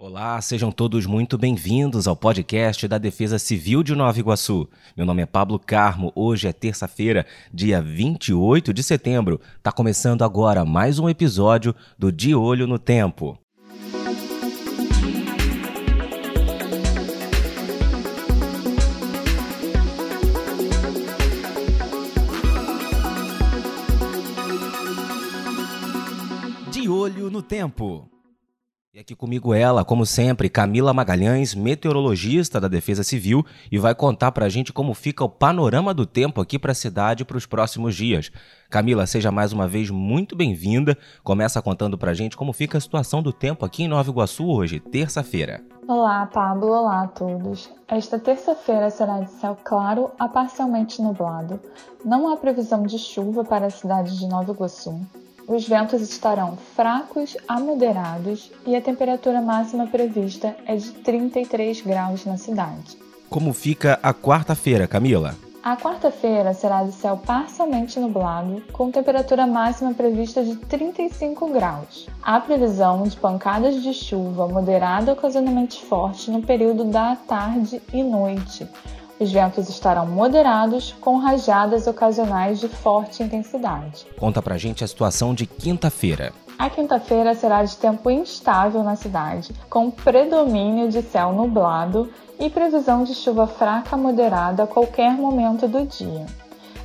Olá, sejam todos muito bem-vindos ao podcast da Defesa Civil de Nova Iguaçu. Meu nome é Pablo Carmo. Hoje é terça-feira, dia 28 de setembro. Tá começando agora mais um episódio do De Olho no Tempo. De Olho no Tempo. Aqui comigo ela, como sempre, Camila Magalhães, meteorologista da Defesa Civil, e vai contar pra gente como fica o panorama do tempo aqui para a cidade para os próximos dias. Camila, seja mais uma vez muito bem-vinda. Começa contando pra gente como fica a situação do tempo aqui em Nova Iguaçu hoje, terça-feira. Olá, Pablo. Olá a todos. Esta terça-feira será de céu claro a parcialmente nublado. Não há previsão de chuva para a cidade de Nova Iguaçu. Os ventos estarão fracos a moderados e a temperatura máxima prevista é de 33 graus na cidade. Como fica a quarta-feira, Camila? A quarta-feira será de céu parcialmente nublado, com temperatura máxima prevista de 35 graus. Há previsão de pancadas de chuva moderada ocasionalmente forte no período da tarde e noite os ventos estarão moderados, com rajadas ocasionais de forte intensidade. Conta pra gente a situação de quinta-feira. A quinta-feira será de tempo instável na cidade, com predomínio de céu nublado e previsão de chuva fraca a moderada a qualquer momento do dia.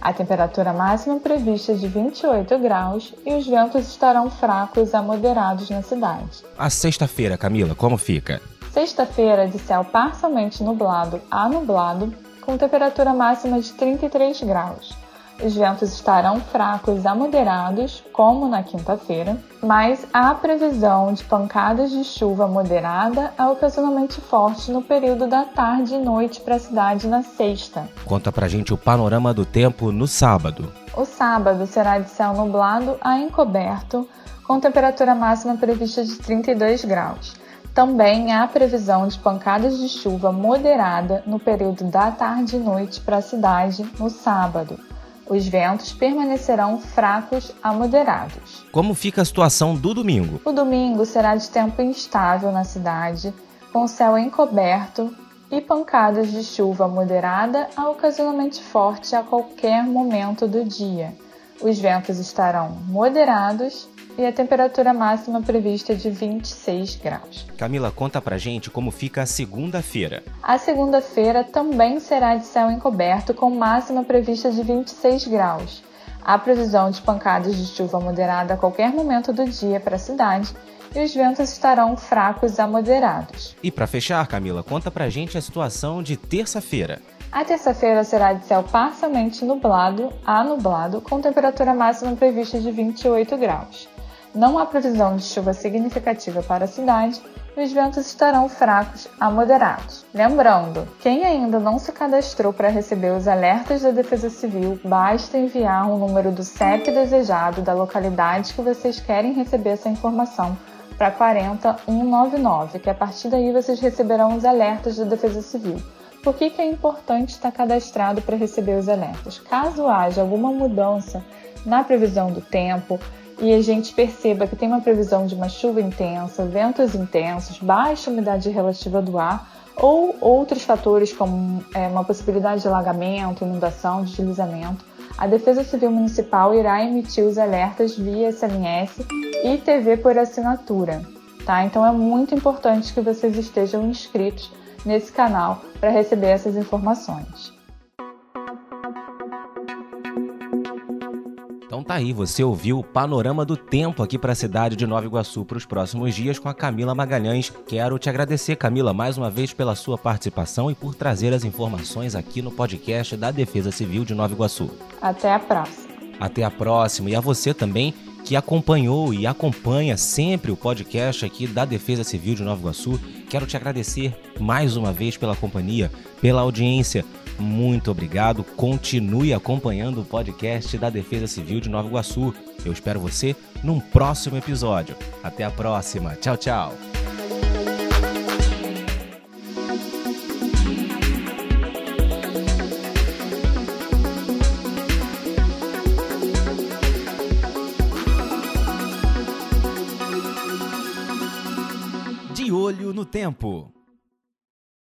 A temperatura máxima prevista é de 28 graus e os ventos estarão fracos a moderados na cidade. A sexta-feira, Camila, como fica? Sexta-feira, de céu parcialmente nublado a nublado, com temperatura máxima de 33 graus. Os ventos estarão fracos a moderados, como na quinta-feira, mas há previsão de pancadas de chuva moderada a ocasionalmente forte no período da tarde e noite para a cidade na sexta. Conta pra gente o panorama do tempo no sábado. O sábado será de céu nublado a encoberto, com temperatura máxima prevista de 32 graus. Também há previsão de pancadas de chuva moderada no período da tarde e noite para a cidade no sábado. Os ventos permanecerão fracos a moderados. Como fica a situação do domingo? O domingo será de tempo instável na cidade, com céu encoberto e pancadas de chuva moderada a ocasionalmente forte a qualquer momento do dia. Os ventos estarão moderados e a temperatura máxima prevista é de 26 graus. Camila, conta pra gente como fica a segunda-feira. A segunda-feira também será de céu encoberto, com máxima prevista de 26 graus. Há previsão de pancadas de chuva moderada a qualquer momento do dia para a cidade e os ventos estarão fracos a moderados. E para fechar, Camila, conta pra gente a situação de terça-feira. A terça-feira será de céu parcialmente nublado a nublado, com temperatura máxima prevista de 28 graus. Não há previsão de chuva significativa para a cidade e os ventos estarão fracos a moderados. Lembrando, quem ainda não se cadastrou para receber os alertas da Defesa Civil, basta enviar o número do CEP desejado da localidade que vocês querem receber essa informação para 40199, que a partir daí vocês receberão os alertas da Defesa Civil. Por que, que é importante estar cadastrado para receber os alertas? Caso haja alguma mudança na previsão do tempo, e a gente perceba que tem uma previsão de uma chuva intensa, ventos intensos, baixa umidade relativa do ar ou outros fatores como é, uma possibilidade de alagamento, inundação, deslizamento, a Defesa Civil Municipal irá emitir os alertas via SMS e TV por assinatura. Tá? Então é muito importante que vocês estejam inscritos nesse canal para receber essas informações. Então tá aí, você ouviu o panorama do tempo aqui para a cidade de Nova Iguaçu para os próximos dias com a Camila Magalhães. Quero te agradecer, Camila, mais uma vez pela sua participação e por trazer as informações aqui no podcast da Defesa Civil de Nova Iguaçu. Até a próxima. Até a próxima e a você também que acompanhou e acompanha sempre o podcast aqui da Defesa Civil de Nova Iguaçu. Quero te agradecer mais uma vez pela companhia, pela audiência muito obrigado. Continue acompanhando o podcast da Defesa Civil de Nova Iguaçu. Eu espero você num próximo episódio. Até a próxima. Tchau, tchau. De olho no tempo.